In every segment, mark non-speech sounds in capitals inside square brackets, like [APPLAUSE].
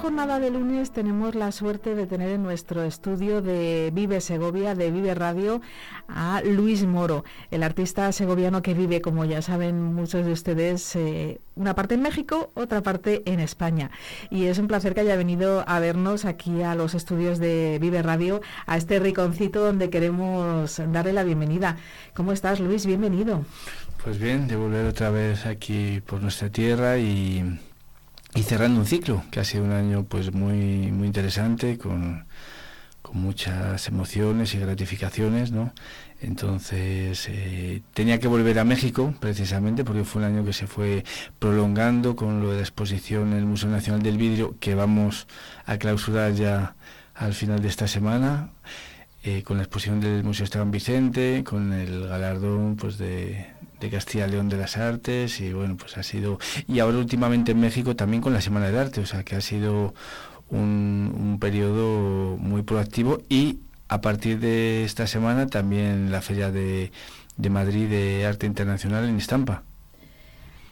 jornada de lunes tenemos la suerte de tener en nuestro estudio de Vive Segovia, de Vive Radio, a Luis Moro, el artista segoviano que vive, como ya saben muchos de ustedes, eh, una parte en México, otra parte en España. Y es un placer que haya venido a vernos aquí a los estudios de Vive Radio, a este riconcito donde queremos darle la bienvenida. ¿Cómo estás, Luis? Bienvenido. Pues bien, de volver otra vez aquí por nuestra tierra y, y cerrando un ciclo, que ha sido un año pues muy, muy interesante, con, con muchas emociones y gratificaciones, ¿no? Entonces eh, tenía que volver a México precisamente porque fue un año que se fue prolongando con lo de la exposición en el Museo Nacional del Vidrio que vamos a clausurar ya al final de esta semana. Eh, con la exposición del Museo Esteban Vicente, con el galardón pues de, de Castilla León de las Artes y bueno, pues ha sido y ahora últimamente en México también con la Semana del Arte, o sea que ha sido un, un periodo muy proactivo y a partir de esta semana también la Feria de, de Madrid de Arte Internacional en Estampa.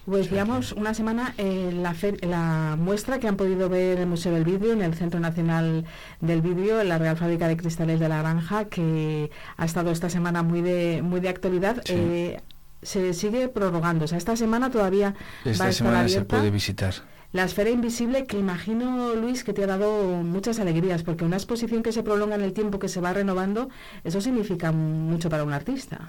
Pues digamos, una semana eh, la, la muestra que han podido ver el Museo del Vidrio, en el Centro Nacional del Vidrio, en la Real Fábrica de Cristales de la Granja, que ha estado esta semana muy de, muy de actualidad. Eh, se sigue prorrogando. O sea, esta semana todavía esta va a semana se puede visitar. La esfera invisible, que imagino, Luis, que te ha dado muchas alegrías, porque una exposición que se prolonga en el tiempo, que se va renovando, eso significa mucho para un artista.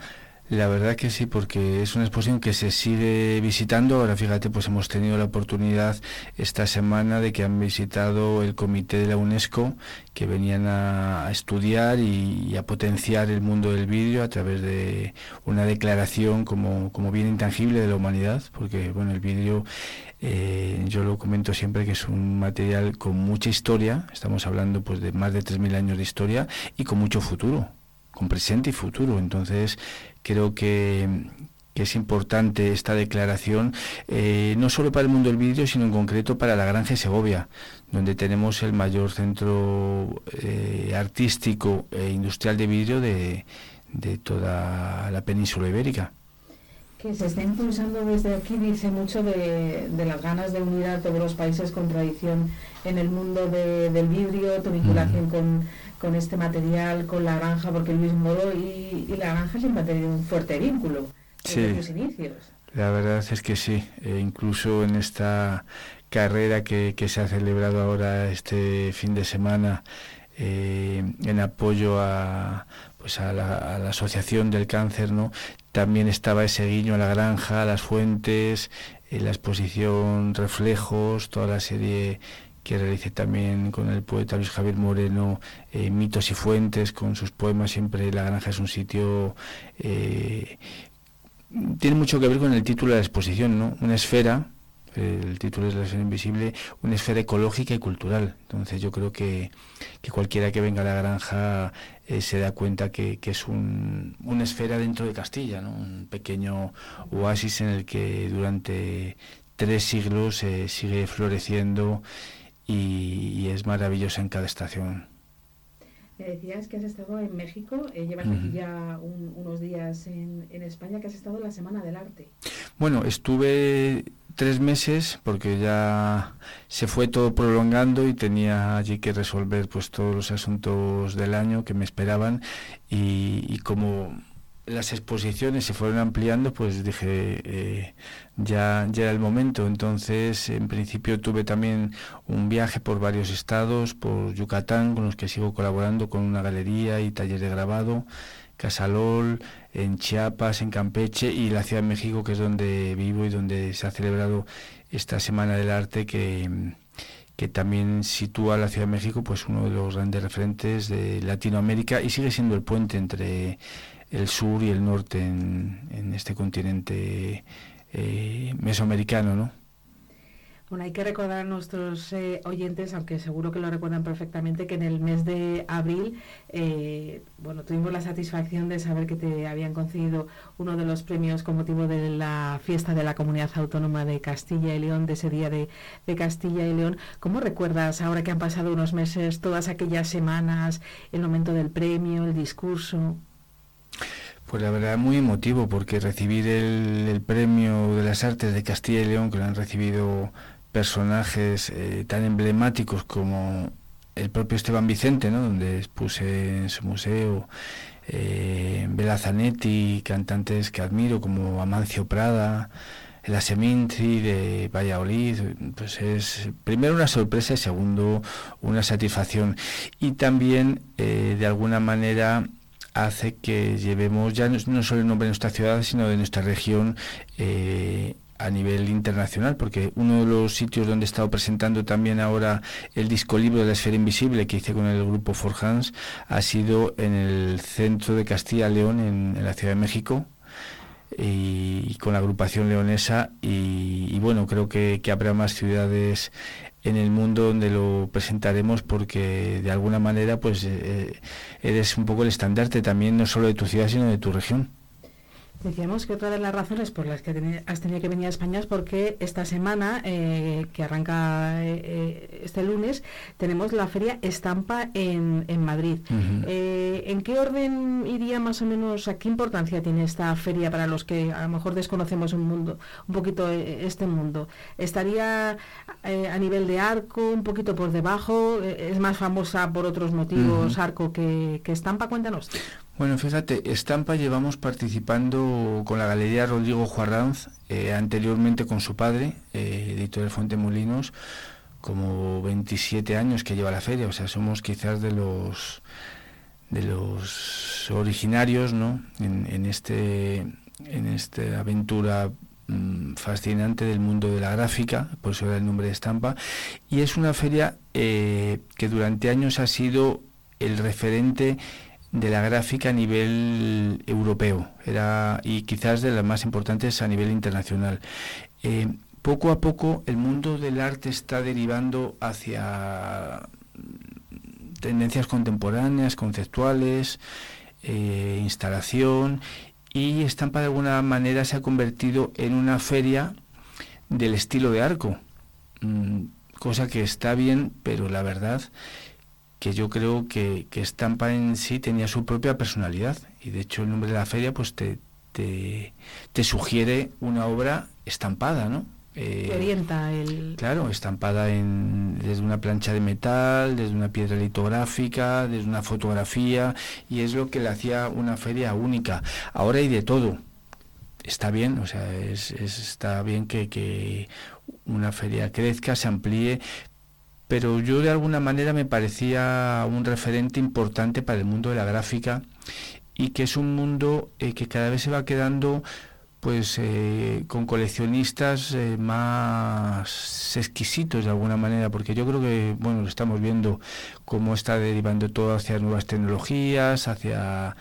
La verdad que sí, porque es una exposición que se sigue visitando. Ahora fíjate, pues hemos tenido la oportunidad esta semana de que han visitado el comité de la UNESCO, que venían a, a estudiar y, a potenciar el mundo del vídeo a través de una declaración como, como bien intangible de la humanidad, porque bueno, el vídeo eh, yo lo comento siempre que es un material con mucha historia, estamos hablando pues de más de 3.000 años de historia y con mucho futuro, con presente y futuro. Entonces, creo que, es importante esta declaración, eh, no solo para el mundo del vídeo, sino en concreto para la Granja de Segovia, donde tenemos el mayor centro eh, artístico e industrial de vidrio de toda la península ibérica que se está impulsando desde aquí dice mucho de, de, las ganas de unir a todos los países con tradición en el mundo de, del vidrio, tu vinculación con, con, este material, con la granja, porque Luis Moro y, y la granja siempre han tenido un fuerte vínculo desde sus inicios. La verdad es que sí, e incluso en esta carrera que, que, se ha celebrado ahora este fin de semana eh, en apoyo a, pues a la, asociación del cáncer, ¿no? También estaba ese guiño a la granja, a las fuentes, en la exposición Reflejos, toda la serie que realicé también con el poeta Luis Javier Moreno, eh, Mitos y Fuentes, con sus poemas, siempre la granja es un sitio... Eh, tiene mucho que ver con el título de la exposición, ¿no? Una esfera, el título es La esfera invisible, una esfera ecológica y cultural. Entonces yo creo que, que cualquiera que venga a la granja eh, se da cuenta que, que es un, una esfera dentro de Castilla, ¿no? un pequeño oasis en el que durante tres siglos eh, sigue floreciendo y, y, es maravillosa en cada estación. Me decías que has estado en México, eh, llevas uh -huh. aquí ya un, unos días en, en España, que has estado en la Semana del Arte. Bueno, estuve tres meses porque ya se fue todo prolongando y tenía allí que resolver pues todos los asuntos del año que me esperaban. Y, como las exposiciones se fueron ampliando pues dije eh, ya ya era el momento. Entonces en principio tuve también un viaje por varios estados por Yucatán con los que sigo colaborando con una galería y taller de grabado Casalol, en Chiapas, en Campeche y la Ciudad de México, que es donde vivo y donde se ha celebrado esta Semana del Arte que, que también sitúa a la Ciudad de México pues uno de los grandes referentes de Latinoamérica y sigue siendo el puente entre el sur y el norte en, en este continente eh, mesoamericano, ¿no? Bueno, hay que recordar a nuestros eh, oyentes, aunque seguro que lo recuerdan perfectamente, que en el mes de abril, eh, bueno, tuvimos la satisfacción de saber que te habían concedido uno de los premios con motivo de la fiesta de la Comunidad Autónoma de Castilla y León, de ese día de, Castilla y León. ¿Cómo recuerdas, ahora que han pasado unos meses, todas aquellas semanas, el momento del premio, el discurso? Pues la verdad muy emotivo porque recibir el, premio de las artes de Castilla y León que lo han recibido personajes eh, tan emblemáticos como el propio Esteban Vicente, ¿no? donde expuse en su museo, eh, Bela Zanetti, cantantes que admiro como Amancio Prada, la Semintri de Valladolid, pues es primero una sorpresa y segundo una satisfacción. Y también eh, de alguna manera hace que llevemos ya no, solo el nombre de nuestra ciudad, sino de nuestra región eh, a nivel internacional, porque uno de los sitios donde he estado presentando también ahora el disco libro de la esfera invisible que hice con el grupo Forjans ha sido en el centro de Castilla León, en, la Ciudad de México, y, con la agrupación leonesa y, bueno, creo que, habrá más ciudades en el mundo donde lo presentaremos porque de alguna manera pues eh, eres un poco el estandarte también no solo de tu ciudad sino de tu región. Decíamos que otra de las razones por las que has tenido que venir a España es porque esta semana, eh, que arranca eh, eh, este lunes, tenemos la feria Estampa en, Madrid. ¿En qué orden iría más o menos, a qué importancia tiene esta feria para los que a lo mejor desconocemos un mundo, un poquito este mundo? ¿Estaría a nivel de arco, un poquito por debajo? ¿Es más famosa por otros motivos arco que, que Estampa? Cuéntanos. Bueno, fíjate, Estampa llevamos participando con la Galería Rodrigo Juarranz, eh, anteriormente con su padre, eh, editor Fuente Molinos, como 27 años que lleva la feria, o sea, somos quizás de los de los originarios, ¿no? En, este en esta aventura mm, fascinante del mundo de la gráfica, por eso era el nombre de Estampa, y es una feria eh, que durante años ha sido el referente de la gráfica a nivel europeo era y quizás de las más importantes a nivel internacional. Eh, poco a poco el mundo del arte está derivando hacia tendencias contemporáneas, conceptuales, eh, instalación y Estampa de alguna manera se ha convertido en una feria del estilo de arco, mm, cosa que está bien, pero la verdad que yo creo que, que, Estampa en sí tenía su propia personalidad y de hecho el nombre de la feria pues te, te, sugiere una obra estampada, ¿no? Eh, orienta el... Claro, estampada en, desde una plancha de metal, desde una piedra litográfica, desde una fotografía, y es lo que le hacía una feria única. Ahora hay de todo. Está bien, o sea, es, está bien que, que una feria crezca, se amplíe, pero yo de alguna manera me parecía un referente importante para el mundo de la gráfica y que es un mundo eh, que cada vez se va quedando pues eh, con coleccionistas eh, más exquisitos de alguna manera, porque yo creo que, bueno, lo estamos viendo cómo está derivando todo hacia nuevas tecnologías, hacia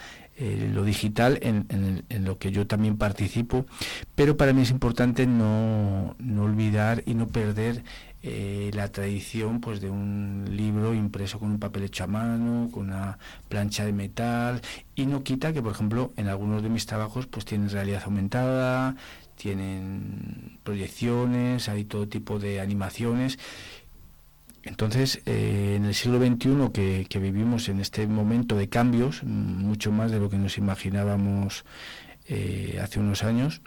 lo digital, en, en, lo que yo también participo, pero para mí es importante no, no olvidar y no perder eh, la tradición pues de un libro impreso con un papel hecho a mano, con una plancha de metal y no quita que por ejemplo en algunos de mis trabajos pues tienen realidad aumentada, tienen proyecciones, hay todo tipo de animaciones. Entonces, eh, en el siglo XXI que, vivimos en este momento de cambios, mucho más de lo que nos imaginábamos eh, hace unos años,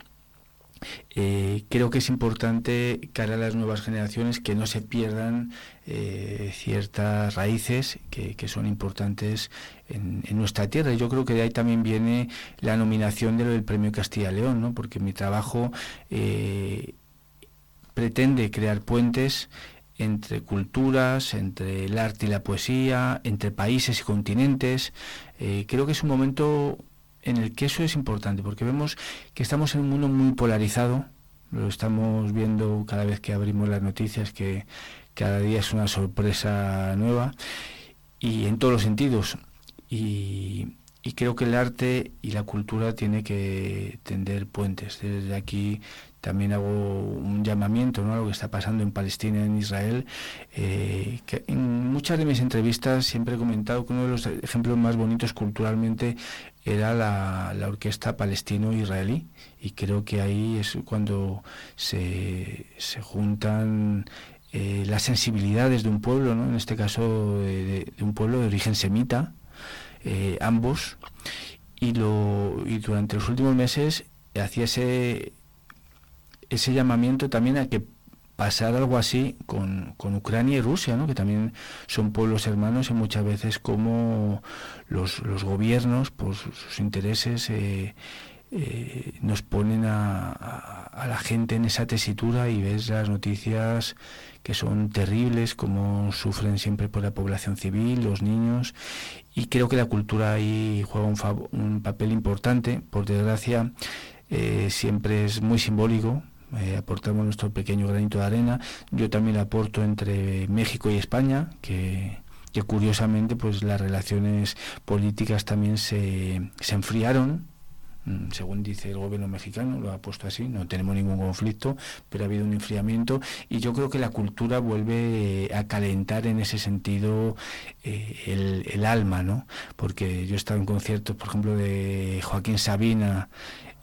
eh, creo que es importante cara a las nuevas generaciones que no se pierdan eh, ciertas raíces que, son importantes en, nuestra tierra. Yo creo que de ahí también viene la nominación de lo del Premio Castilla León, ¿no? porque mi trabajo eh, pretende crear puentes entre culturas, entre el arte y la poesía, entre países y continentes. creo que es un momento en el que eso es importante, porque vemos que estamos en un mundo muy polarizado, lo estamos viendo cada vez que abrimos las noticias, que cada día es una sorpresa nueva, y en todos los sentidos. Y, creo que el arte y la cultura tiene que tender puentes. Desde aquí también hago un llamamiento ¿no? a lo que está pasando en Palestina en Israel. Eh, que en muchas de mis entrevistas siempre he comentado que uno de los ejemplos más bonitos culturalmente era la, orquesta palestino-israelí y creo que ahí es cuando se, se juntan eh, las sensibilidades de un pueblo, ¿no? en este caso de, un pueblo de origen semita, eh, ambos, y, lo, y durante los últimos meses hacía ese, ese llamamiento también a que pasar algo así con, con, Ucrania y Rusia, ¿no? que también son pueblos hermanos y muchas veces como los, los gobiernos, por sus, intereses, eh, eh, nos ponen a, a, la gente en esa tesitura y ves las noticias que son terribles, como sufren siempre por la población civil, los niños, y creo que la cultura ahí juega un, un papel importante, por desgracia eh, siempre es muy simbólico, eh, aportamos nuestro pequeño granito de arena, yo también aporto entre México y España, que, curiosamente pues las relaciones políticas también se, se enfriaron Mm, según dice el gobierno mexicano, lo ha puesto así, no tenemos ningún conflicto, pero ha habido un enfriamiento y yo creo que la cultura vuelve eh, a calentar en ese sentido eh, el, alma, ¿no? Porque yo he estado en conciertos, por ejemplo, de Joaquín Sabina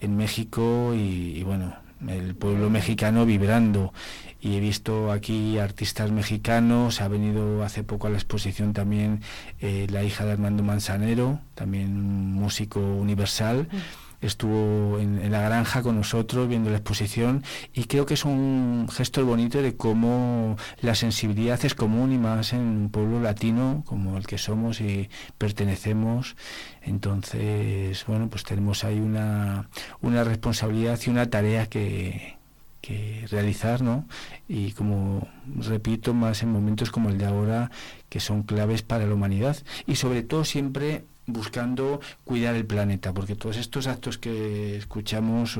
en México y, bueno, el pueblo mexicano vibrando. Y he visto aquí artistas mexicanos, ha venido hace poco a la exposición también eh, la hija de Armando Manzanero, también músico universal estuvo en, la granja con nosotros viendo la exposición y creo que es un gesto bonito de cómo la sensibilidad es común y más en un pueblo latino como el que somos y pertenecemos. Entonces, bueno, pues tenemos ahí una, una responsabilidad y una tarea que, que realizar, ¿no? Y como repito, más en momentos como el de ahora, que son claves para la humanidad. Y sobre todo siempre buscando cuidar el planeta, porque todos estos actos que escuchamos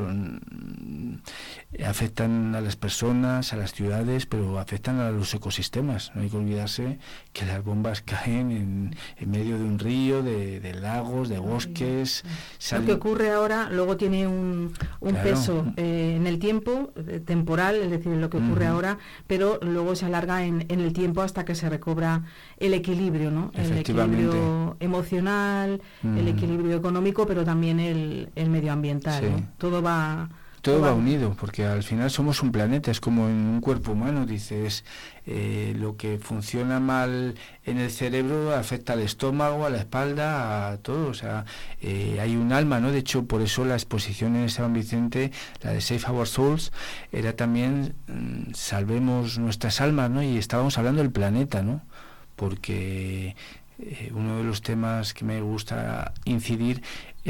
afectan a las personas, a las ciudades, pero afectan a los ecosistemas. No hay que olvidarse que las bombas [LAUGHS] caen en, en medio de un río, de, lagos, de bosques. Lo que ocurre ahora luego tiene un, un peso eh, en el tiempo, eh, temporal, es decir, lo que ocurre ahora, pero luego se alarga en, en, el tiempo hasta que se recobra el equilibrio, ¿no? El equilibrio emocional, el equilibrio económico, pero también el, el medioambiental. Todo va todo va unido, porque al final somos un planeta, es como en un cuerpo humano, dices, eh, lo que funciona mal en el cerebro afecta al estómago, a la espalda, a todo, o sea, eh, hay un alma, ¿no? De hecho, por eso la exposición en San Vicente, la de Save Our Souls, era también mm, salvemos nuestras almas, ¿no? Y estábamos hablando del planeta, ¿no? Porque eh, uno de los temas que me gusta incidir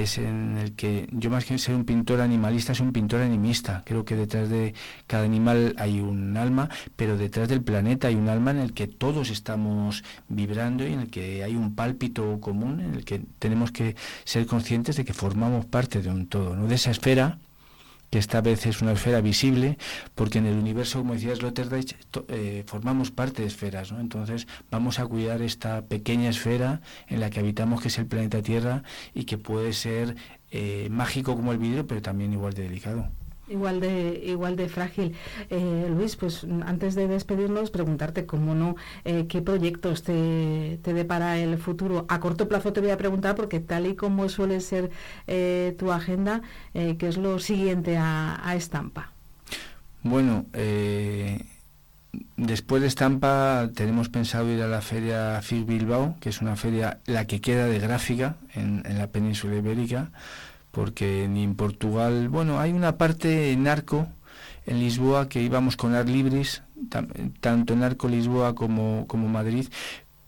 es en el que yo más que ser un pintor animalista, soy un pintor animista. Creo que detrás de cada animal hay un alma, pero detrás del planeta hay un alma en el que todos estamos vibrando y en el que hay un pálpito común, en el que tenemos que ser conscientes de que formamos parte de un todo, ¿no? de esa esfera que esta vez es una esfera visible, porque en el universo, como decía Sloterdijk, eh, formamos parte de esferas, ¿no? Entonces vamos a cuidar esta pequeña esfera en la que habitamos, que es el planeta Tierra, y que puede ser eh, mágico como el vidrio, pero también igual de delicado. Igual de, igual de frágil. Eh, Luis, pues antes de despedirnos, preguntarte cómo no, eh, qué proyectos te, te depara el futuro. A corto plazo te voy a preguntar, porque tal y como suele ser eh, tu agenda, ¿qué es lo siguiente a, a Estampa? Bueno, después de Estampa tenemos pensado ir a la feria FIS Bilbao, que es una feria la que queda de gráfica en, en la península ibérica porque ni en Portugal, bueno, hay una parte en Arco, en Lisboa, que íbamos con Ar Libris, tanto en Arco Lisboa como, como Madrid,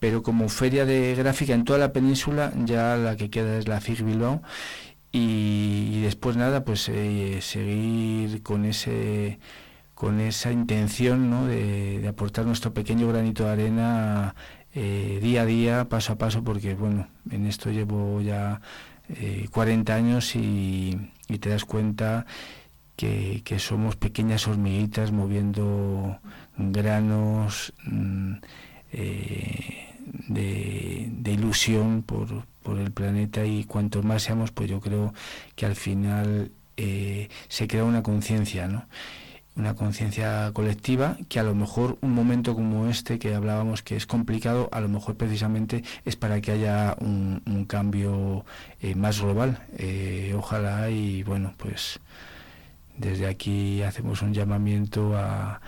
pero como feria de gráfica en toda la península, ya la que queda es la FIG Bilbao, y, después nada, pues eh, seguir con ese con esa intención ¿no? de, aportar nuestro pequeño granito de arena eh, día a día, paso a paso, porque bueno, en esto llevo ya 40 eh, años y, te das cuenta que, somos pequeñas hormiguitas moviendo granos mm, eh, de, ilusión por, por, el planeta y cuanto más seamos, pues yo creo que al final eh, se crea una conciencia, ¿no? Una conciencia colectiva que a lo mejor un momento como este que hablábamos que es complicado, a lo mejor precisamente es para que haya un, cambio eh, más global. Eh, ojalá y bueno, pues desde aquí hacemos un llamamiento a,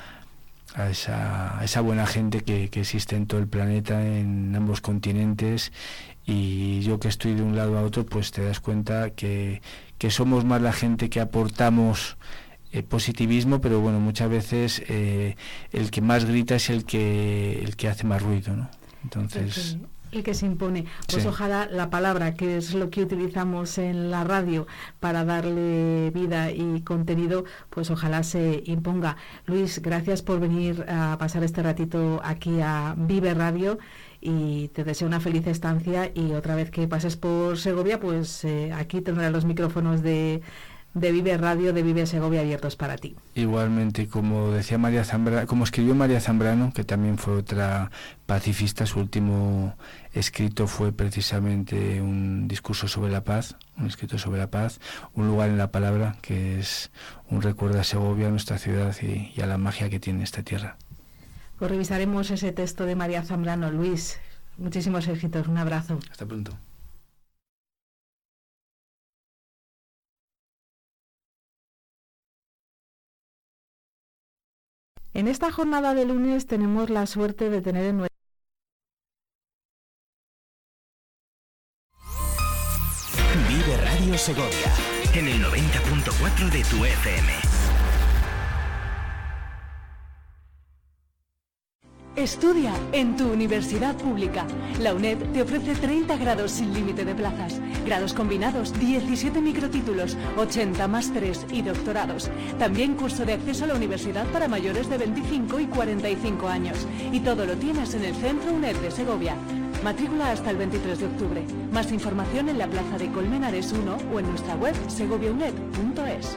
a, esa, buena gente que, existe en todo el planeta, en ambos continentes, y yo que estoy de un lado a otro, pues te das cuenta que somos más la gente que aportamos eh, positivismo, pero bueno, muchas veces eh, el que más grita es el que, el que hace más ruido, ¿no? Entonces... El que, se impone. Pues ojalá la palabra, que es lo que utilizamos en la radio para darle vida y contenido, pues ojalá se imponga. Luis, gracias por venir a pasar este ratito aquí a Vive Radio y te deseo una feliz estancia y otra vez que pases por Segovia, pues eh, aquí tendrás los micrófonos de de Vive Radio, de Vive Segovia abiertos para ti. Igualmente, como decía María Zambrano, como escribió María Zambrano, que también fue otra pacifista, su último escrito fue precisamente un discurso sobre la paz, un escrito sobre la paz, un lugar en la palabra, que es un recuerdo a Segovia, a nuestra ciudad y, y a la magia que tiene esta tierra. Pues revisaremos ese texto de María Zambrano. Luis, muchísimos éxitos, un abrazo. Hasta pronto. En esta jornada de lunes tenemos la suerte de tener en nuestra Vive Radio Segovia en el 90.4 de tu FM. Estudia en tu universidad pública. La UNED te ofrece 30 grados sin límite de plazas, grados combinados, 17 microtítulos, 80 másteres y doctorados. También curso de acceso a la universidad para mayores de 25 y 45 años. Y todo lo tienes en el Centro UNED de Segovia. Matrícula hasta el 23 de octubre. Más información en la Plaza de Colmenares 1 o en nuestra web segoviaunet.es.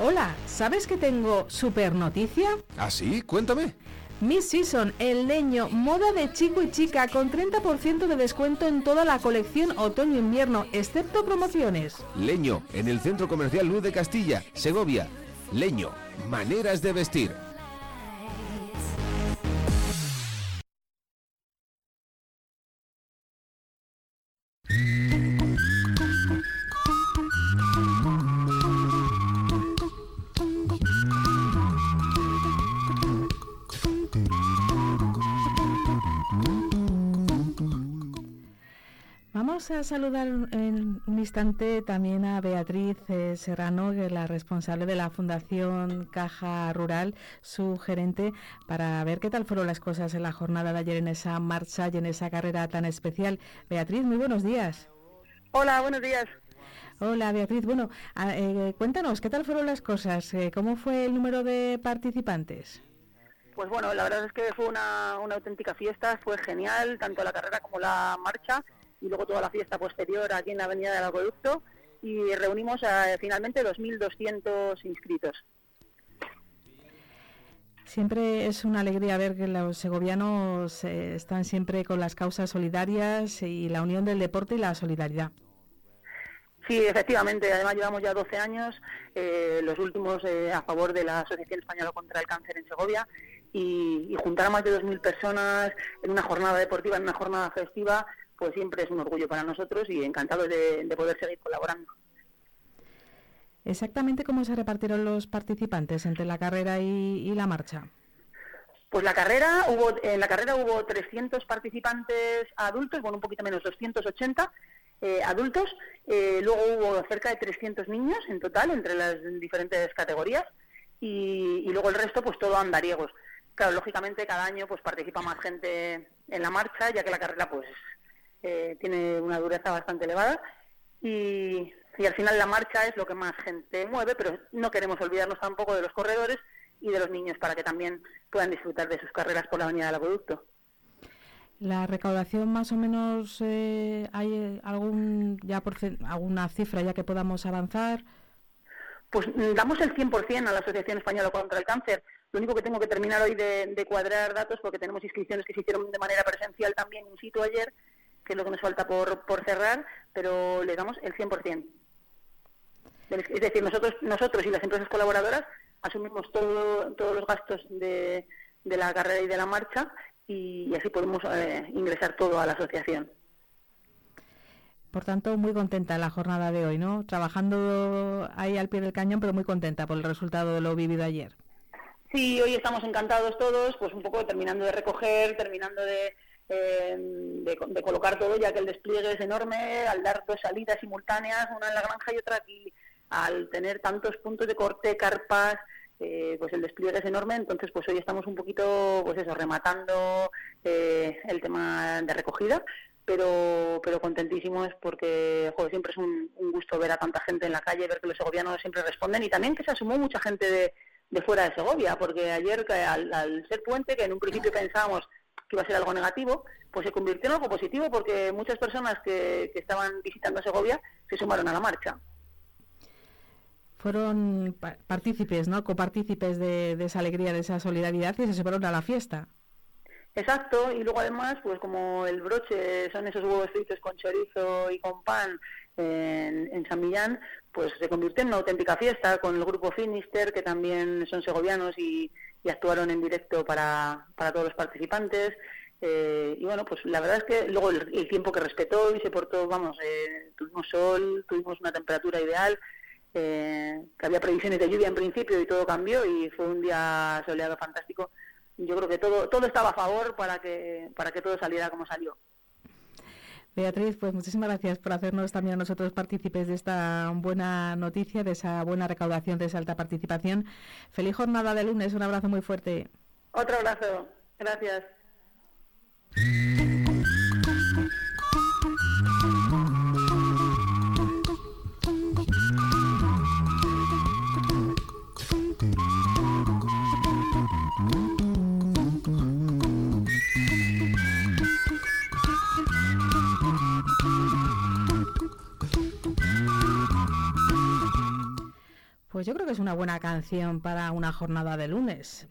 Hola, ¿sabes que tengo super noticia? ¿Ah, sí? Cuéntame. Miss Season, el leño, moda de chico y chica con 30% de descuento en toda la colección otoño-invierno, excepto promociones. Leño, en el Centro Comercial Luz de Castilla, Segovia. Leño, maneras de vestir. Vamos a saludar en un instante también a Beatriz eh, Serrano, que es la responsable de la Fundación Caja Rural, su gerente, para ver qué tal fueron las cosas en la jornada de ayer en esa marcha y en esa carrera tan especial. Beatriz, muy buenos días. Hola, buenos días. Hola Beatriz, bueno, eh, cuéntanos, ¿qué tal fueron las cosas? Eh, ¿Cómo fue el número de participantes? Pues bueno, la verdad es que fue una, una auténtica fiesta, fue genial, tanto la carrera como la marcha y luego toda la fiesta posterior aquí en la Avenida del Acueducto y reunimos a, finalmente 2.200 inscritos. Siempre es una alegría ver que los segovianos eh, están siempre con las causas solidarias y la unión del deporte y la solidaridad. Sí, efectivamente. Además llevamos ya 12 años, eh, los últimos eh, a favor de la Asociación Española contra el Cáncer en Segovia y, y juntar a más de 2.000 personas en una jornada deportiva, en una jornada festiva, pues siempre es un orgullo para nosotros y encantado de, poder seguir colaborando. Exactamente cómo se repartieron los participantes entre la carrera y, la marcha. Pues la carrera hubo en la carrera hubo 300 participantes adultos, bueno un poquito menos 280 eh, adultos. Eh, luego hubo cerca de 300 niños en total entre las diferentes categorías y, y luego el resto pues todo andariegos. Claro, lógicamente cada año pues participa más gente en la marcha ya que la carrera pues eh, tiene una dureza bastante elevada y, al final la marcha es lo que más gente mueve, pero no queremos olvidarnos tampoco de los corredores y de los niños para que también puedan disfrutar de sus carreras por la avenida del acueducto. La recaudación más o menos eh, hay algún ya por alguna cifra ya que podamos avanzar. Pues mm, damos el 100% a la Asociación Española contra el Cáncer. Lo único que tengo que terminar hoy de, de cuadrar datos porque tenemos inscripciones que se hicieron de manera presencial también in situ ayer que es lo que nos falta por, por cerrar, pero le damos el 100%. es decir, nosotros, nosotros y las empresas colaboradoras asumimos todo, todos los gastos de, de la carrera y de la marcha y, así podemos eh, ingresar todo a la asociación. Por tanto, muy contenta la jornada de hoy, ¿no? Trabajando ahí al pie del cañón, pero muy contenta por el resultado de lo vivido ayer. Sí, hoy estamos encantados todos, pues un poco terminando de recoger, terminando de, eh, de, colocar todo, ya que el despliegue es enorme, al dar dos salidas simultáneas, una en la granja y otra aquí, al tener tantos puntos de corte, carpas, eh, pues el despliegue es enorme, entonces pues hoy estamos un poquito, pues eso, rematando eh, el tema de recogida, pero pero contentísimos porque joder, siempre es un, gusto ver a tanta gente en la calle, ver que los segovianos siempre responden y también que se asumó mucha gente de, de fuera de Segovia, porque ayer al, al, ser puente, que en un principio pensábamos que iba a ser algo negativo, pues se convirtió en algo positivo porque muchas personas que, estaban visitando Segovia se sumaron a la marcha fueron partícipes, ¿no? Copartícipes de, de, esa alegría, de esa solidaridad y se separaron a la fiesta. Exacto, y luego además, pues como el broche son esos huevos fritos con chorizo y con pan en, en San Millán, pues se convirtió en una auténtica fiesta con el grupo Finister, que también son segovianos y, actuaron en directo para, para todos los participantes. Eh, y bueno, pues la verdad es que luego el, tiempo que respetó y se portó, vamos, eh, tuvimos sol, tuvimos una temperatura ideal, eh, que había previsiones de lluvia en principio y todo cambió y fue un día soleado fantástico. Yo creo que todo todo estaba a favor para que para que todo saliera como salió. Beatriz, pues muchísimas gracias por hacernos también a nosotros partícipes de esta buena noticia, de esa buena recaudación, de esa alta participación. Feliz jornada de lunes, un abrazo muy fuerte. Otro abrazo, gracias. Pues yo creo que es una buena canción para una jornada de lunes.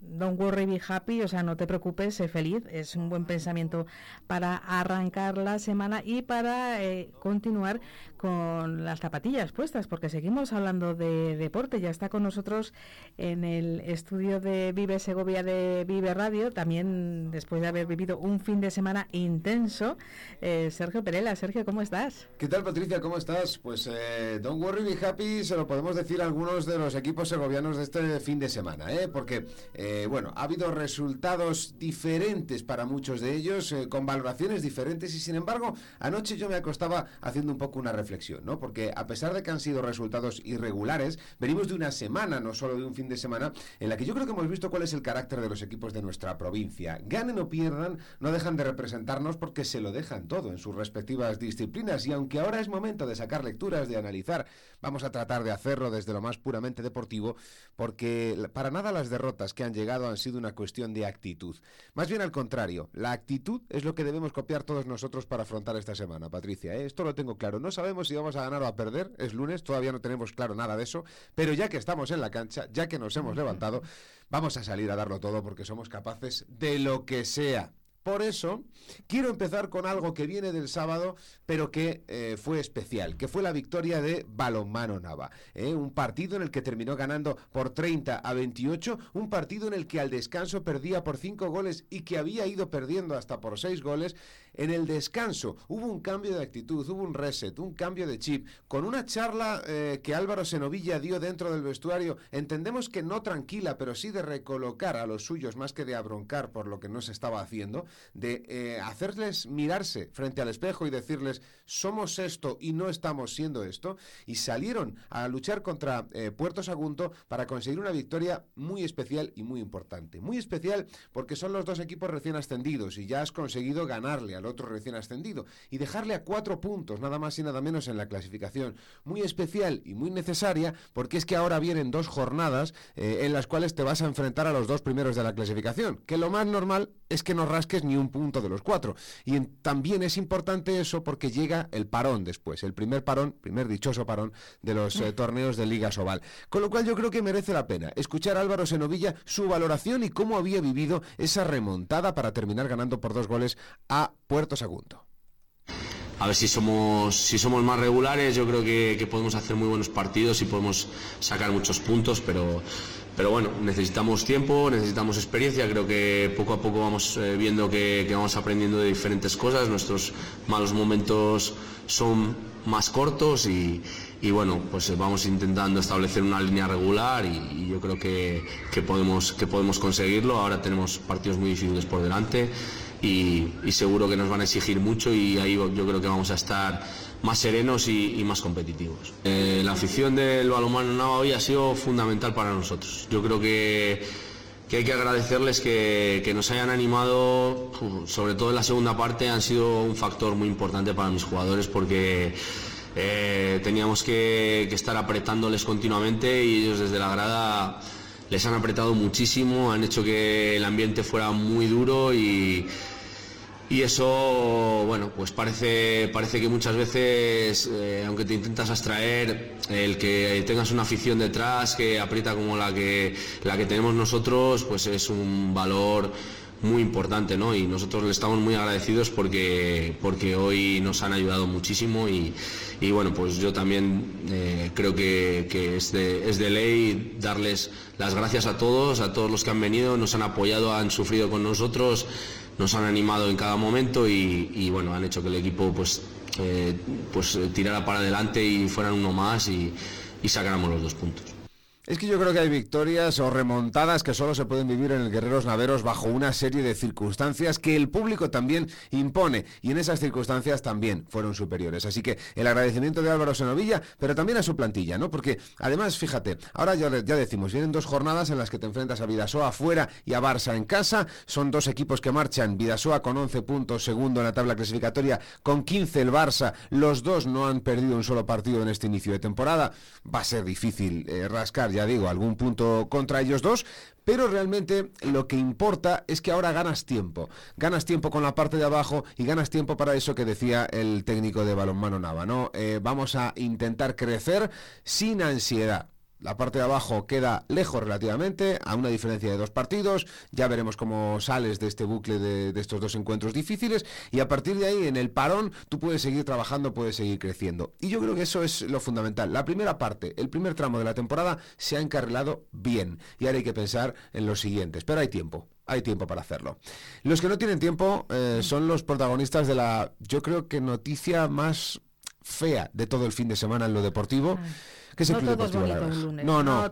Don't worry, be happy, o sea, no te preocupes, sé feliz. Es un buen pensamiento para arrancar la semana y para eh, continuar con las zapatillas puestas, porque seguimos hablando de deporte. Ya está con nosotros en el estudio de Vive Segovia de Vive Radio, también después de haber vivido un fin de semana intenso, eh, Sergio Perela. Sergio, ¿cómo estás? ¿Qué tal, Patricia? ¿Cómo estás? Pues eh, don't worry, be happy, se lo podemos decir a algunos de los equipos segovianos de este fin de semana, ¿eh? porque eh, bueno, ha habido resultados diferentes para muchos de ellos, eh, con valoraciones diferentes, y sin embargo, anoche yo me acostaba haciendo un poco una reflexión, ¿no? Porque a pesar de que han sido resultados irregulares, venimos de una semana, no solo de un fin de semana, en la que yo creo que hemos visto cuál es el carácter de los equipos de nuestra provincia. Ganen o pierdan, no dejan de representarnos porque se lo dejan todo en sus respectivas disciplinas, y aunque ahora es momento de sacar lecturas, de analizar, vamos a tratar de hacerlo desde lo más puramente deportivo, porque para nada las derrotas que han llegado han sido una cuestión de actitud. Más bien al contrario, la actitud es lo que debemos copiar todos nosotros para afrontar esta semana, Patricia. ¿eh? Esto lo tengo claro. No sabemos si vamos a ganar o a perder, es lunes, todavía no tenemos claro nada de eso, pero ya que estamos en la cancha, ya que nos hemos levantado, vamos a salir a darlo todo porque somos capaces de lo que sea. Por eso, quiero empezar con algo que viene del sábado, pero que eh, fue especial, que fue la victoria de Balonmano Nava. ¿eh? Un partido en el que terminó ganando por 30 a 28, un partido en el que al descanso perdía por 5 goles y que había ido perdiendo hasta por 6 goles. En el descanso hubo un cambio de actitud, hubo un reset, un cambio de chip. Con una charla eh, que Álvaro Senovilla dio dentro del vestuario, entendemos que no tranquila, pero sí de recolocar a los suyos más que de abroncar por lo que no se estaba haciendo de eh, hacerles mirarse frente al espejo y decirles somos esto y no estamos siendo esto, y salieron a luchar contra eh, Puerto Sagunto para conseguir una victoria muy especial y muy importante. Muy especial porque son los dos equipos recién ascendidos y ya has conseguido ganarle otro recién ascendido y dejarle a cuatro puntos, nada más y nada menos en la clasificación. Muy especial y muy necesaria porque es que ahora vienen dos jornadas eh, en las cuales te vas a enfrentar a los dos primeros de la clasificación, que lo más normal es que no rasques ni un punto de los cuatro. Y también es importante eso porque llega el parón después, el primer parón, primer dichoso parón de los eh, [LAUGHS] torneos de Liga Sobal. Con lo cual yo creo que merece la pena escuchar a Álvaro Senovilla su valoración y cómo había vivido esa remontada para terminar ganando por dos goles a Puerto Sagunto. a ver si somos, si somos más regulares, yo creo que, podemos hacer muy buenos partidos y podemos sacar muchos puntos, pero, pero bueno, necesitamos tiempo, necesitamos experiencia, creo que poco a poco vamos eh, viendo que, vamos aprendiendo de diferentes cosas, nuestros malos momentos son más cortos y, bueno, pues vamos intentando establecer una línea regular y, yo creo que, podemos, que podemos conseguirlo, ahora tenemos partidos muy difíciles por delante y, seguro que nos van a exigir mucho y ahí yo creo que vamos a estar más serenos y, más competitivos. Eh, la afición del balonmano Nava hoy ha sido fundamental para nosotros. Yo creo que, hay que agradecerles que, nos hayan animado, sobre todo en la segunda parte, han sido un factor muy importante para mis jugadores porque eh, teníamos que, que estar apretándoles continuamente y ellos desde la grada les han apretado muchísimo, han hecho que el ambiente fuera muy duro y, y eso, bueno, pues parece, parece que muchas veces, eh, aunque te intentas abstraer, el que tengas una afición detrás que aprieta como la que, la que tenemos nosotros, pues es un valor muy importante, ¿no? Y nosotros le estamos muy agradecidos porque, porque hoy nos han ayudado muchísimo y, y bueno, pues yo también eh, creo que, es, de, es, de, ley darles las gracias a todos, a todos los que han venido, nos han apoyado, han sufrido con nosotros, nos han animado en cada momento y, bueno, han hecho que el equipo pues, eh, pues tirara para adelante y fueran uno más y, y sacáramos los dos puntos. Es que yo creo que hay victorias o remontadas que solo se pueden vivir en el Guerreros Naveros bajo una serie de circunstancias que el público también impone y en esas circunstancias también fueron superiores. Así que el agradecimiento de Álvaro Senovilla, pero también a su plantilla, ¿no? Porque además, fíjate, ahora ya, ya decimos, vienen dos jornadas en las que te enfrentas a Vidasoa afuera y a Barça en casa. Son dos equipos que marchan, Vidasoa con 11 puntos, segundo en la tabla clasificatoria, con 15 el Barça. Los dos no han perdido un solo partido en este inicio de temporada. Va a ser difícil eh, rascar ya digo, algún punto contra ellos dos, pero realmente lo que importa es que ahora ganas tiempo. Ganas tiempo con la parte de abajo y ganas tiempo para eso que decía el técnico de balonmano Nava, ¿no? Eh, vamos a intentar crecer sin ansiedad. La parte de abajo queda lejos relativamente, a una diferencia de dos partidos. Ya veremos cómo sales de este bucle de, estos dos encuentros difíciles. Y a partir de ahí, en el parón, tú puedes seguir trabajando, puedes seguir creciendo. Y yo creo que eso es lo fundamental. La primera parte, el primer tramo de la temporada, se ha encarrilado bien. Y ahora hay que pensar en los siguientes. Pero hay tiempo hay tiempo para hacerlo. Los que no tienen tiempo eh, son los protagonistas de la, yo creo que noticia más fea de todo el fin de semana en lo deportivo. No todos bonitos lunes. No, no. No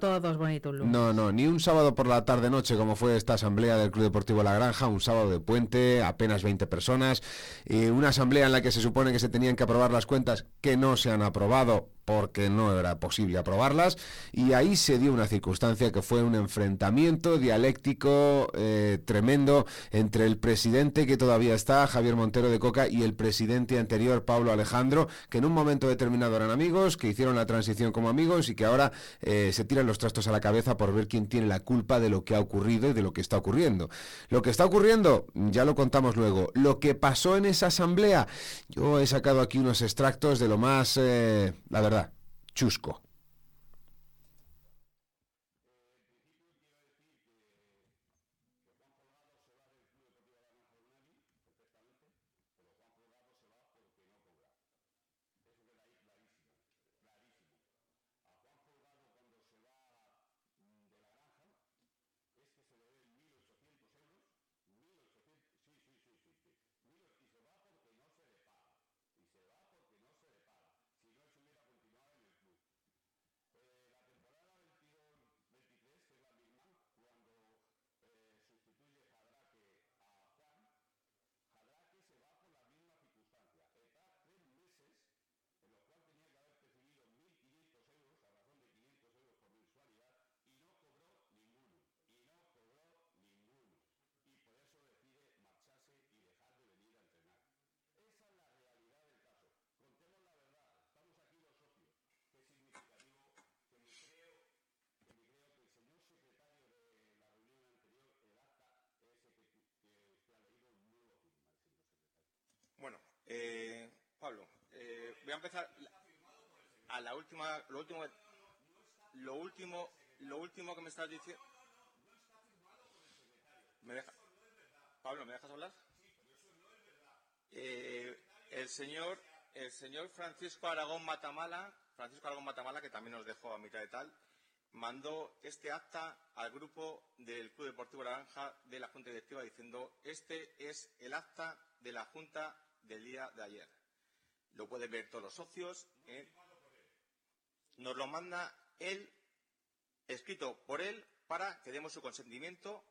lunes. No, no. Ni un sábado por la tarde-noche, como fue esta asamblea del Club Deportivo La Granja, un sábado de puente, apenas 20 personas. Y una asamblea en la que se supone que se tenían que aprobar las cuentas que no se han aprobado porque no era posible aprobarlas, y ahí se dio una circunstancia que fue un enfrentamiento dialéctico eh, tremendo entre el presidente que todavía está, Javier Montero de Coca, y el presidente anterior, Pablo Alejandro, que en un momento determinado eran amigos, que hicieron la transición como amigos y que ahora eh, se tiran los trastos a la cabeza por ver quién tiene la culpa de lo que ha ocurrido y de lo que está ocurriendo. Lo que está ocurriendo, ya lo contamos luego. Lo que pasó en esa asamblea, yo he sacado aquí unos extractos de lo más, eh, la verdad, Chusco. Eh, Pablo, eh, voy a empezar a la última, lo último, lo último, lo último que me estás diciendo. ¿Me? Pablo, ¿me dejas hablar? Eh, el señor, el señor Francisco Aragón Matamala, Francisco Aragón Matamala, que también nos dejó a mitad de tal, mandó este acta al grupo del Club Deportivo Naranja de la Junta Directiva diciendo este es el acta de la Junta del día de ayer. Lo pueden ver todos los socios. Nos lo manda él, escrito por él, para que demos su consentimiento,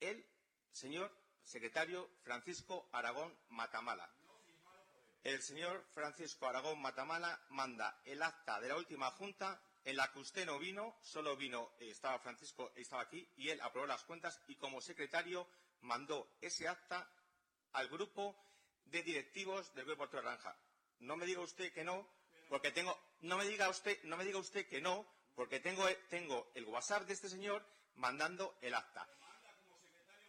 el señor secretario Francisco Aragón Matamala. El señor Francisco Aragón Matamala manda el acta de la última junta en la que usted no vino, solo vino, eh, estaba Francisco, estaba aquí, y él aprobó las cuentas y como secretario mandó ese acta al grupo de directivos del Grupo Puerto Naranja. No me diga usted que no, porque tengo, no me diga usted, no me diga usted que no, porque tengo, tengo el WhatsApp de este señor mandando el acta.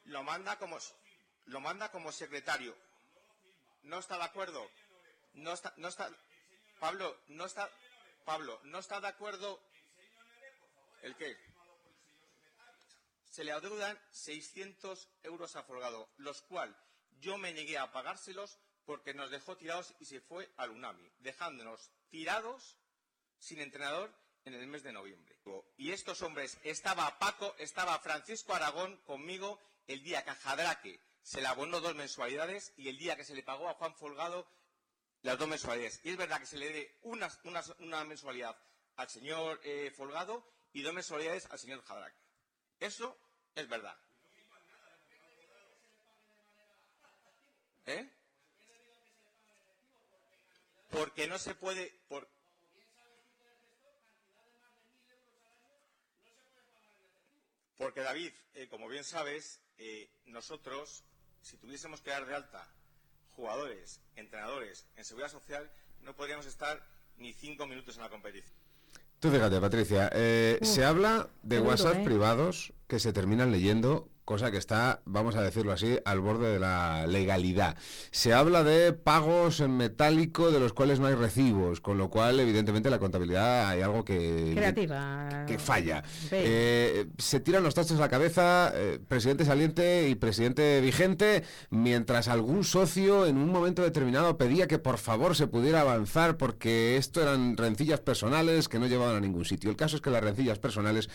Lo manda como, lo manda como secretario. No está de acuerdo. No está, no está, Pablo, no está, Pablo, ¿no está de acuerdo el qué? Se le adeudan 600 euros a Folgado, los cuales yo me negué a pagárselos porque nos dejó tirados y se fue al UNAMI, dejándonos tirados sin entrenador en el mes de noviembre. Y estos hombres, estaba Paco, estaba Francisco Aragón conmigo el día que a Jadraque se le abonó dos mensualidades y el día que se le pagó a Juan Folgado las dos mensualidades. Y es verdad que se le dé una, una, mensualidad al señor eh, Folgado y dos mensualidades al señor Jadraque. Eso es verdad. ¿Eh? Porque no se puede. Por... Porque David, eh, como bien sabes, eh, nosotros, si tuviésemos que dar de alta jugadores, entrenadores en seguridad social, no podríamos estar ni cinco minutos en la competición. Tú fíjate, Patricia, eh, se habla de WhatsApp privados que se terminan leyendo cosa que está, vamos a decirlo así, al borde de la legalidad. Se habla de pagos en metálico de los cuales no hay recibos, con lo cual, evidentemente, la contabilidad hay algo que, que, falla. Eh, se tiran los trastos a la cabeza, eh, presidente saliente y presidente vigente, mientras algún socio en un momento determinado pedía que por favor se pudiera avanzar porque esto eran rencillas personales que no llevaban a ningún sitio. El caso es que las rencillas personales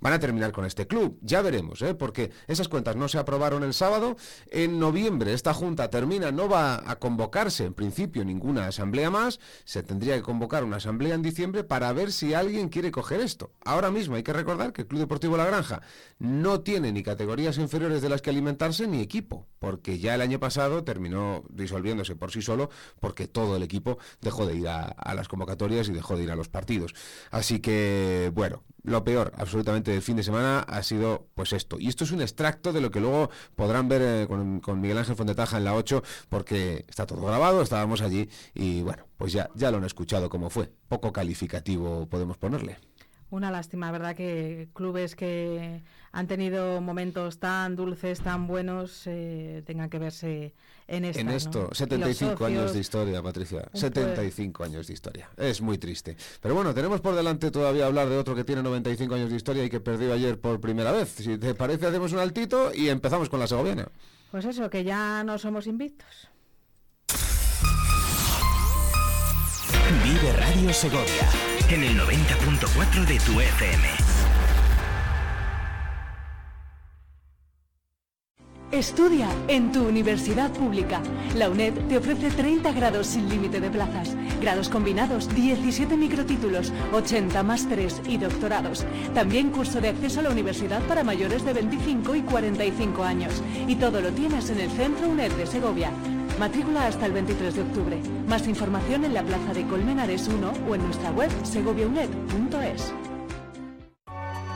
van a terminar con este club. Ya veremos, ¿eh? porque esas cuentas no se aprobaron el sábado. En noviembre esta Junta termina, no va a convocarse en principio ninguna asamblea más. Se tendría que convocar una asamblea en diciembre para ver si alguien quiere coger esto. Ahora mismo hay que recordar que el Club Deportivo La Granja no tiene ni categorías inferiores de las que alimentarse ni equipo, porque ya el año pasado terminó disolviéndose por sí solo porque todo el equipo dejó de ir a, las convocatorias y dejó de ir a los partidos. Así que, bueno, lo peor absolutamente del fin de semana ha sido pues esto. Y esto es un extracto de lo que luego podrán ver eh, con, Miguel Ángel Fondetaja en la 8, porque está todo grabado, estábamos allí y bueno, pues ya, ya lo han escuchado como fue. Poco calificativo podemos ponerle. Una lástima, ¿verdad? Que clubes que han tenido momentos tan dulces, tan buenos, eh, tengan que verse en, esta, en esto. 75 años de historia, Patricia. 75 años de historia. Es muy triste. Pero bueno, tenemos por delante todavía hablar de otro que tiene 95 años de historia y que perdió ayer por primera vez. Si te parece, hacemos un altito y empezamos con la segoviana. Pues eso, que ya no somos invictos. Vive Radio Segovia en el 90.4 de tu FM. Estudia en tu universidad pública. La UNED te ofrece 30 grados sin límite de plazas, grados combinados, 17 microtítulos, 80 másteres y doctorados. También curso de acceso a la universidad para mayores de 25 y 45 años. Y todo lo tienes en el Centro UNED de Segovia. Matrícula hasta el 23 de octubre. Más información en la Plaza de Colmenares 1 o en nuestra web segoviaunet.es.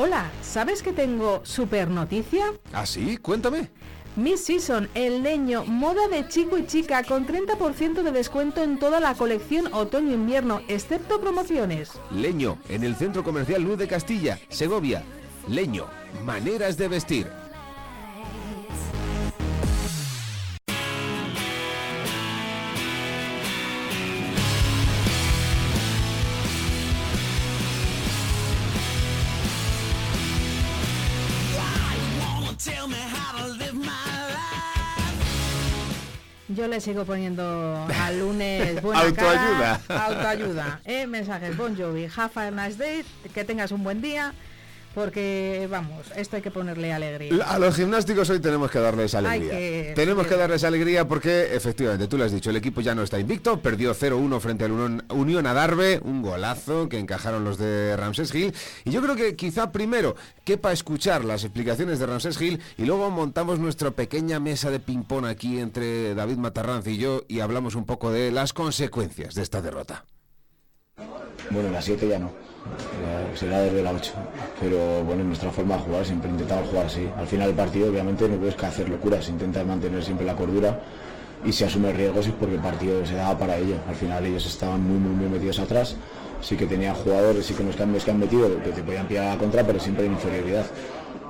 Hola, ¿sabes que tengo super noticia? ¿Ah, sí? Cuéntame. Miss Season, el leño, moda de chico y chica con 30% de descuento en toda la colección otoño-invierno, excepto promociones. Leño, en el Centro Comercial Luz de Castilla, Segovia. Leño, maneras de vestir. Yo le sigo poniendo al lunes [LAUGHS] buena Autoayuda. cara, autoayuda. ¿eh? Mensajes, Bon Jovi, have a nice day, que tengas un buen día, porque vamos, esto hay que ponerle alegría. A los gimnásticos hoy tenemos que darles alegría. que- tenemos sí. que darles alegría porque, efectivamente, tú lo has dicho, el equipo ya no está invicto, perdió 0-1 frente al Unión, Unión Adarve, un golazo que encajaron los de Ramsés Gil. Y yo creo que quizá primero quepa escuchar las explicaciones de Ramsés Gil y luego montamos nuestra pequeña mesa de ping-pong aquí entre David Matarranz y yo y hablamos un poco de las consecuencias de esta derrota. Bueno, las 7 ya no, será desde la 8. Pero bueno, nuestra forma de jugar, siempre intentamos jugar así. Al final del partido, obviamente, no puedes que hacer locuras, intentas mantener siempre la cordura y si asumes riesgos es porque el partido se daba para ello. Al final ellos estaban muy, muy, muy metidos atrás, sí que tenían jugadores, sí que los cambios que han metido que te podían pillar a la contra, pero siempre en inferioridad.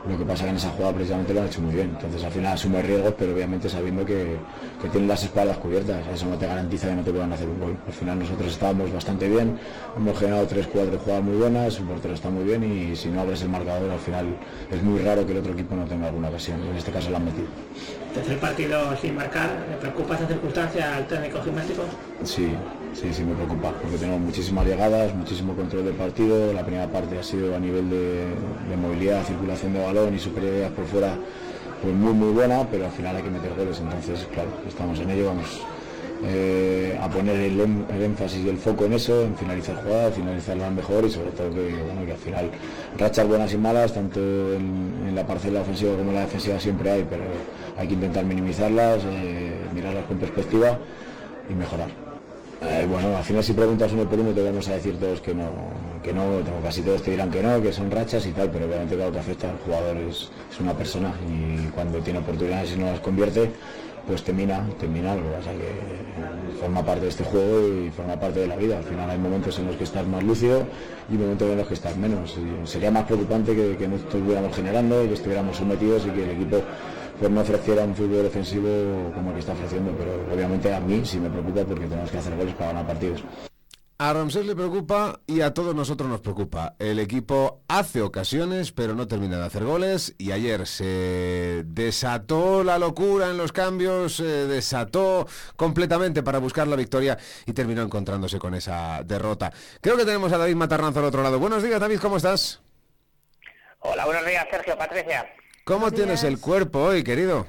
Lo que pasa que en esa jugada precisamente lo han hecho muy bien. Entonces al final asume riesgos, pero obviamente sabiendo que, que tienen las espaldas cubiertas. Eso no te garantiza que no te puedan hacer un gol. Al final nosotros estábamos bastante bien, hemos generado 3-4 jugadas muy buenas, el portero está muy bien y si no abres el marcador al final es muy raro que el otro equipo no tenga alguna ocasión. En este caso la han metido. Tercer partido sin marcar, ¿le preocupa esta circunstancia al técnico gimnástico? Sí, sí, sí me preocupa, porque tenemos muchísimas llegadas, muchísimo control del partido. La primera parte ha sido a nivel de, movilidad, circulación de balón y superioridad por fuera, pues muy muy buena, pero al final hay que meter goles. Entonces, claro, estamos en ello, vamos eh, a poner el, em- el énfasis y el foco en eso, en finalizar jugadas, finalizarlas mejor y sobre todo que, bueno, que al final rachas buenas y malas, tanto en, en la parcela ofensiva como en la defensiva siempre hay, pero hay que intentar minimizarlas, eh, mirarlas con perspectiva y mejorar. Eh, bueno, al final si preguntas uno por uno te vamos a decir todos que no, que no, casi todos te dirán que no, que son rachas y tal, pero obviamente claro que afecta, el jugador es, una persona y cuando tiene oportunidades y no las convierte, pues termina, termina, lo que pasa que forma parte de este juego y forma parte de la vida. Al final hay momentos en los que estás más lúcido y momentos en los que estás menos. Y sería más preocupante que, no estuviéramos generando que estuviéramos sometidos y que el equipo pues no ofreciera un fútbol defensivo como el que está ofreciendo, pero obviamente a mí sí me preocupa porque tenemos que hacer goles para ganar partidos. A Ramsés le preocupa y a todos nosotros nos preocupa. El equipo hace ocasiones, pero no termina de hacer goles. Y ayer se desató la locura en los cambios, se desató completamente para buscar la victoria y terminó encontrándose con esa derrota. Creo que tenemos a David Matarranzo al otro lado. Buenos días, David, ¿cómo estás? Hola, buenos días, Sergio, Patricia. ¿Cómo tienes el cuerpo hoy, querido?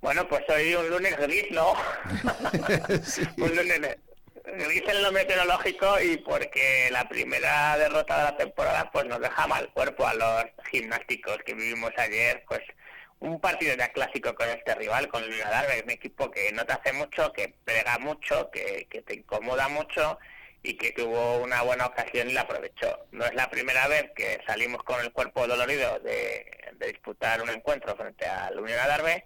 Bueno, pues hoy un lunes gris, ¿no? [LAUGHS] [LAUGHS] un lunes gris en lo meteorológico y porque la primera derrota de la temporada pues nos deja mal cuerpo a los gimnásticos que vivimos ayer, pues un partido ya clásico con este rival, con el Darbe, un equipo que no te hace mucho, que pega mucho, que, que te incomoda mucho y que tuvo una buena ocasión y la aprovechó. No es la primera vez que salimos con el cuerpo dolorido de, de disputar un encuentro frente al Unión Adarve,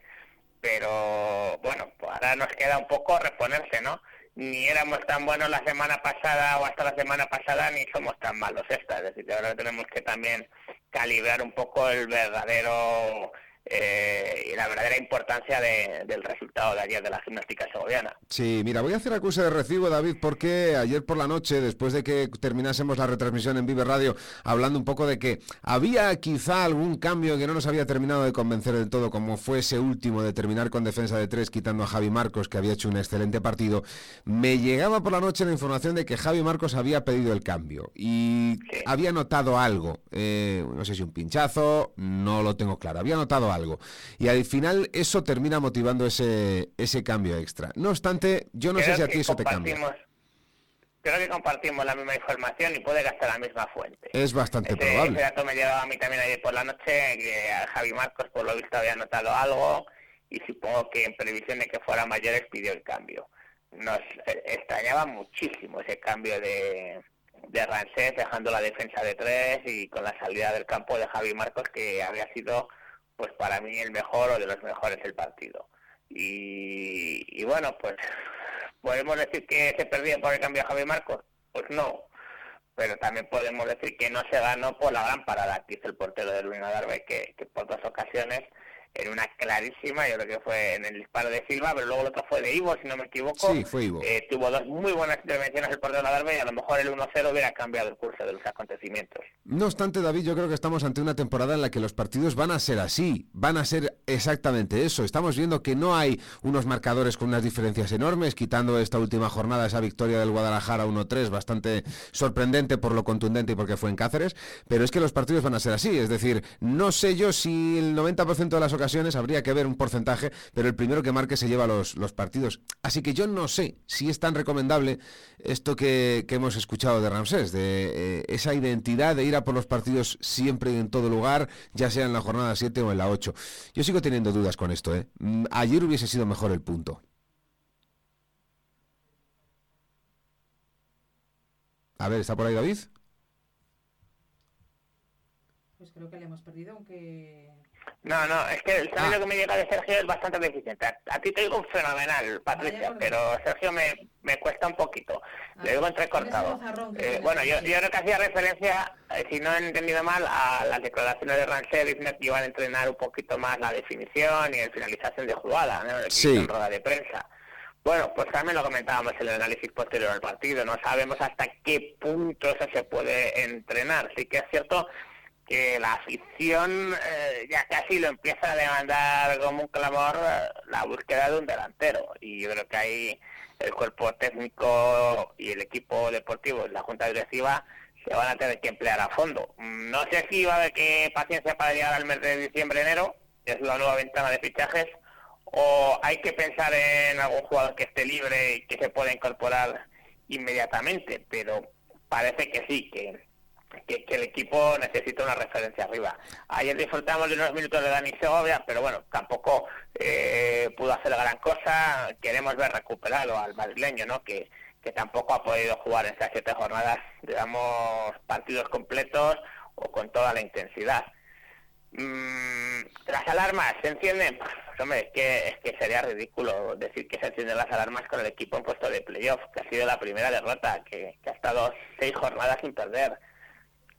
pero bueno, pues ahora nos queda un poco reponerse, ¿no? Ni éramos tan buenos la semana pasada o hasta la semana pasada, ni somos tan malos esta. Es decir, ahora tenemos que también calibrar un poco el verdadero eh, y la verdadera importancia de- del resultado de ayer de la gimnástica segoviana. Sí, mira, voy a hacer acuse de recibo, David, porque ayer por la noche, después de que terminásemos la retransmisión en Vive Radio, hablando un poco de que había quizá algún cambio que no nos había terminado de convencer del todo, como fue ese último de terminar con defensa de tres, quitando a Javi Marcos, que había hecho un excelente partido, me llegaba por la noche la información de que Javi Marcos había pedido el cambio y había notado algo, eh, no sé si un pinchazo, no lo tengo claro, había notado algo. Y al final eso termina motivando ese, ese cambio extra. No obstante, yo no sé si a ti eso te cambia. Creo que compartimos la misma información y puede que hasta la misma fuente. Es bastante Ese, ese probable. dato me llegaba a mí también ayer por la noche, que Javi Marcos por lo visto había notado algo y supongo que en previsión de que fuera mayores pidió el cambio. Nos eh, extrañaba muchísimo ese cambio de, de Rancés dejando la defensa de tres y con la salida del campo de Javi Marcos que había sido pues para mí el mejor o de los mejores el partido. Y, bueno, pues podemos decir que se perdía por el cambio a Javi Marcos, pues no, pero también podemos decir que no se ganó por la gran parada que hizo el portero de Luis Darbe, que, que por dos ocasiones en una clarísima, yo creo que fue en el disparo de Silva, pero luego el otro fue de Ivo, si no me equivoco. Sí, fue Ivo. Eh, tuvo dos muy buenas intervenciones el portero de y a lo mejor el 1-0 hubiera cambiado el curso de los acontecimientos. No obstante, David, yo creo que estamos ante una temporada en la que los partidos van a ser así, van a ser exactamente eso. Estamos viendo que no hay unos marcadores con unas diferencias enormes, quitando esta última jornada esa victoria del Guadalajara 1-3, bastante sorprendente por lo contundente y porque fue en Cáceres, pero es que los partidos van a ser así, es decir, no sé yo si el 90% de las ocasiones, habría que ver un porcentaje, pero el primero que marque se lleva los, los partidos. Así que yo no sé si es tan recomendable esto que, hemos escuchado de Ramsés, de eh, esa identidad de ir a por los partidos siempre y en todo lugar, ya sea en la jornada 7 o en la 8. Yo sigo teniendo dudas con esto. ¿eh? Mm, ayer hubiese sido mejor el punto. A ver, ¿está por ahí David? Pues creo que le hemos perdido, aunque no, no, es que el sonido ah. que me llega de Sergio es bastante deficiente. A, ti te digo fenomenal, Patricia, pero Sergio me, me cuesta un poquito. Le digo entrecortado. Eh, bueno, yo, yo creo que hacía referencia, eh, si no he entendido mal, a las declaraciones de Ranchet diciendo que iban a entrenar un poquito más la definición y la finalización de jugada, ¿no? Sí. En rueda de prensa. Bueno, pues también lo comentábamos en el análisis posterior al partido. No sabemos hasta qué punto eso se puede entrenar. Sí que es cierto que la afición eh, ya casi lo empieza a demandar como un clamor eh, la búsqueda de un delantero y yo creo que ahí el cuerpo técnico y el equipo deportivo la junta directiva se van a tener que emplear a fondo. No sé si va a haber que paciencia para llegar al mes de diciembre-enero, es la nueva ventana de fichajes, o hay que pensar en algún jugador que esté libre y que se pueda incorporar inmediatamente, pero parece que sí, que que, el equipo necesita una referencia arriba. Ayer disfrutamos de unos minutos de Dani Segovia, pero bueno, tampoco eh, pudo hacer gran cosa. Queremos ver recuperado al madrileño, ¿no? Que, que tampoco ha podido jugar en estas siete jornadas, digamos, partidos completos o con toda la intensidad. Mm, las alarmas se encienden. Pues, hombre, es que, es que sería ridículo decir que se encienden las alarmas con el equipo en puesto de playoff, que ha sido la primera derrota, que, que ha estado seis jornadas sin perder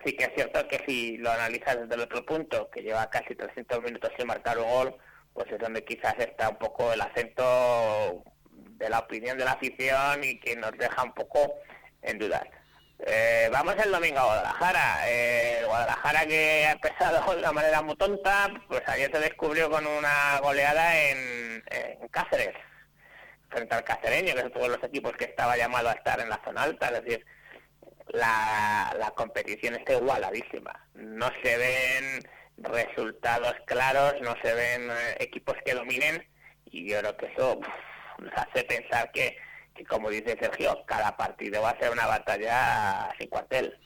sí que es cierto que si lo analizas desde el otro punto, que lleva casi 300 minutos sin marcar un gol, pues es donde quizás está un poco el acento de la opinión de la afición y que nos deja un poco en dudas. Eh, vamos el domingo a Guadalajara. Eh, Guadalajara que ha empezado [LAUGHS] de una manera muy tonta, pues ayer se descubrió con una goleada en, Cáceres, frente al cacereño, que es uno de los equipos que estaba llamado a estar en la zona alta, es decir, la, la competición está igualadísima. No se ven resultados claros, no se ven eh, equipos que dominen y yo creo que eso nos hace pensar que, que, como dice Sergio, cada partido va a ser una batalla sin cuartel.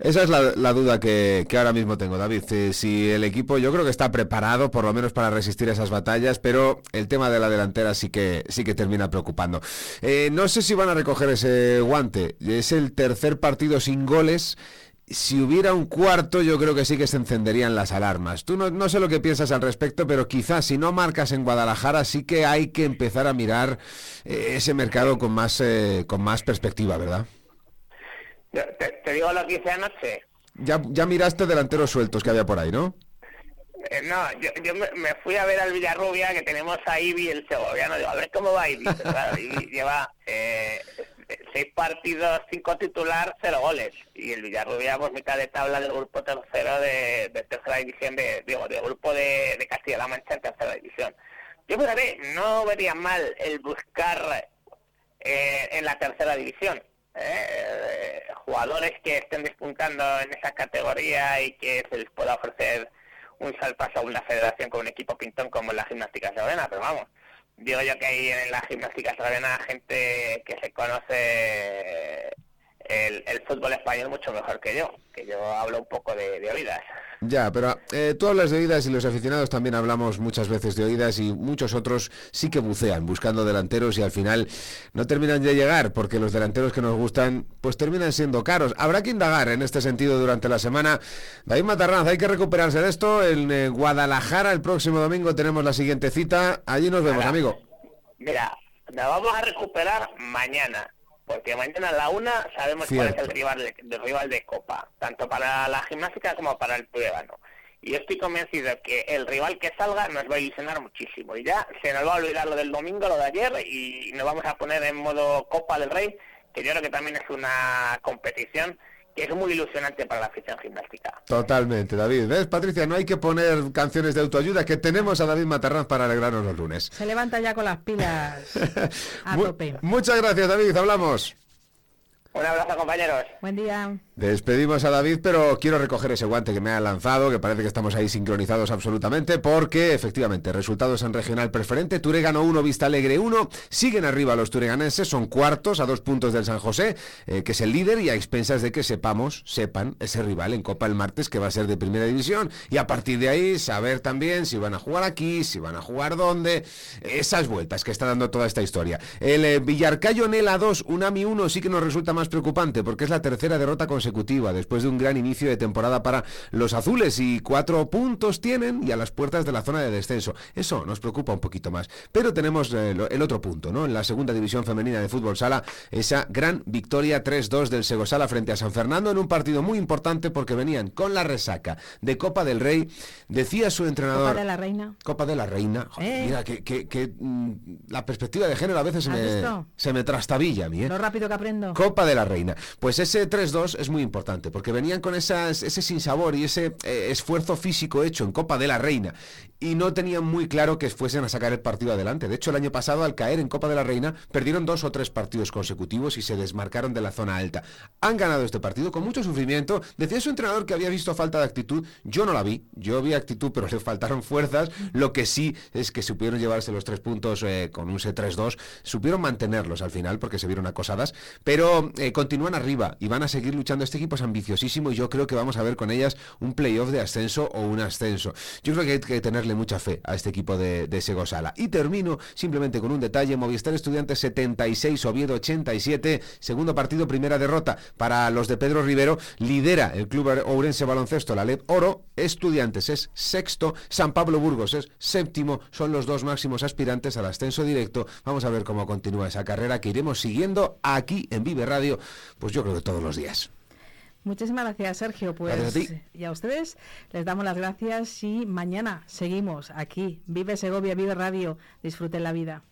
Esa es la, duda que, ahora mismo tengo, David. Eh, si el equipo yo creo que está preparado por lo menos para resistir esas batallas, pero el tema de la delantera sí que, sí que termina preocupando. Eh, no sé si van a recoger ese guante. Es el tercer partido sin goles. Si hubiera un cuarto, yo creo que sí que se encenderían las alarmas. Tú no, sé lo que piensas al respecto, pero quizás si no marcas en Guadalajara, sí que hay que empezar a mirar eh, ese mercado con más, con más perspectiva, ¿verdad? Te, digo lo que hice anoche. Ya, ya miraste delanteros sueltos que había por ahí, ¿no? Eh, no, yo, yo me, fui a ver al Villarrubia, que tenemos a Ibi, el segoviano, digo, a ver cómo va Ibi. Claro, [LAUGHS] lleva eh, seis partidos, cinco titular, cero goles. Y el Villarrubia, pues mitad de tabla del grupo tercero de, tercera división, de, digo, del grupo de, de Castilla-La Mancha en tercera división. Yo no vería mal el buscar eh, en la tercera división. Eh, jugadores que estén despuntando en esa categoría y que se les pueda ofrecer un salto a una federación con un equipo pintón como en la gimnástica sabena, pero vamos, digo yo que hay en la gimnástica sabena gente que se conoce el, fútbol español mucho mejor que yo, que yo hablo un poco de, oídas. Ya, pero eh, tú hablas de oídas y los aficionados también hablamos muchas veces de oídas y muchos otros sí que bucean buscando delanteros y al final no terminan de llegar porque los delanteros que nos gustan pues terminan siendo caros. Habrá que indagar en este sentido durante la semana. David Matarranz, hay que recuperarse de esto. En eh, Guadalajara el próximo domingo tenemos la siguiente cita. Allí nos vemos, amigo. Mira, la vamos a recuperar mañana porque mañana a la una sabemos cuál es el rival de, rival de Copa, tanto para la gimnástica como para el Pueblo. Y estoy convencido que el rival que salga nos va a ilusionar muchísimo. Y ya se nos va a olvidar lo del domingo, lo de ayer, y nos vamos a poner en modo Copa del Rey, que yo creo que también es una competición que es muy ilusionante para la afición gimnástica. Totalmente, David. ¿Ves, Patricia? No hay que poner canciones de autoayuda, que tenemos a David Matarranz para alegrarnos los lunes. Se levanta ya con las pilas [LAUGHS] a tope. Muchas gracias, David. Hablamos. Un abrazo, compañeros. Buen día. Despedimos a David, pero quiero recoger ese guante que me ha lanzado, que parece que estamos ahí sincronizados absolutamente, porque efectivamente, resultados en regional preferente, Turegano 1, Vista Alegre 1, siguen arriba los tureganenses, son cuartos a dos puntos del San José, eh, que es el líder, y a expensas de que sepamos, sepan, ese rival en Copa el martes, que va a ser de primera división, y a partir de ahí saber también si van a jugar aquí, si van a jugar dónde, esas vueltas que está dando toda esta historia. El eh, Villarcayo Nela 2, Unami 1 sí que nos resulta más preocupante, porque es la tercera derrota consecutiva después de un gran inicio de temporada para los azules y cuatro puntos tienen y a las puertas de la zona de descenso. Eso nos preocupa un poquito más. Pero tenemos eh, el otro punto, ¿no? En la segunda división femenina de fútbol sala, esa gran victoria 3-2 del Segosala frente a San Fernando en un partido muy importante porque venían con la resaca de Copa del Rey. Decía su entrenador. Copa de la Reina. Copa de la Reina. Eh. Mira, que, mm, la perspectiva de género a veces se me, se me trastabilla a mí. ¿eh? Lo rápido que aprendo. Copa de la Reina. Pues ese 3-2 es muy importante, porque venían con esas, ese sinsabor y ese eh, esfuerzo físico hecho en Copa de la Reina y no tenían muy claro que fuesen a sacar el partido adelante. De hecho, el año pasado, al caer en Copa de la Reina, perdieron dos o tres partidos consecutivos y se desmarcaron de la zona alta. Han ganado este partido con mucho sufrimiento. Decía su entrenador que había visto falta de actitud. Yo no la vi. Yo vi actitud, pero [LAUGHS] le faltaron fuerzas. Lo que sí es que supieron llevarse los tres puntos eh, con un C3-2. Supieron mantenerlos al final porque se vieron acosadas. Pero eh, continúan arriba y van a seguir luchando. Este equipo es ambiciosísimo y yo creo que vamos a ver con ellas un playoff de ascenso o un ascenso. Yo creo que hay que tenerle mucha fe a este equipo de, Segosala. Y termino simplemente con un detalle, Movistar Estudiantes 76, Oviedo 87, segundo partido, primera derrota para los de Pedro Rivero, lidera el club Ourense Baloncesto, la LED Oro, Estudiantes es sexto, San Pablo Burgos es séptimo, son los dos máximos aspirantes al ascenso directo. Vamos a ver cómo continúa esa carrera que iremos siguiendo aquí en Vive Radio, pues yo creo que todos los días. Muchísimas gracias, Sergio. Pues y a ustedes les damos las gracias y mañana seguimos aquí. Vive Segovia, Vive Radio. Disfruten la vida.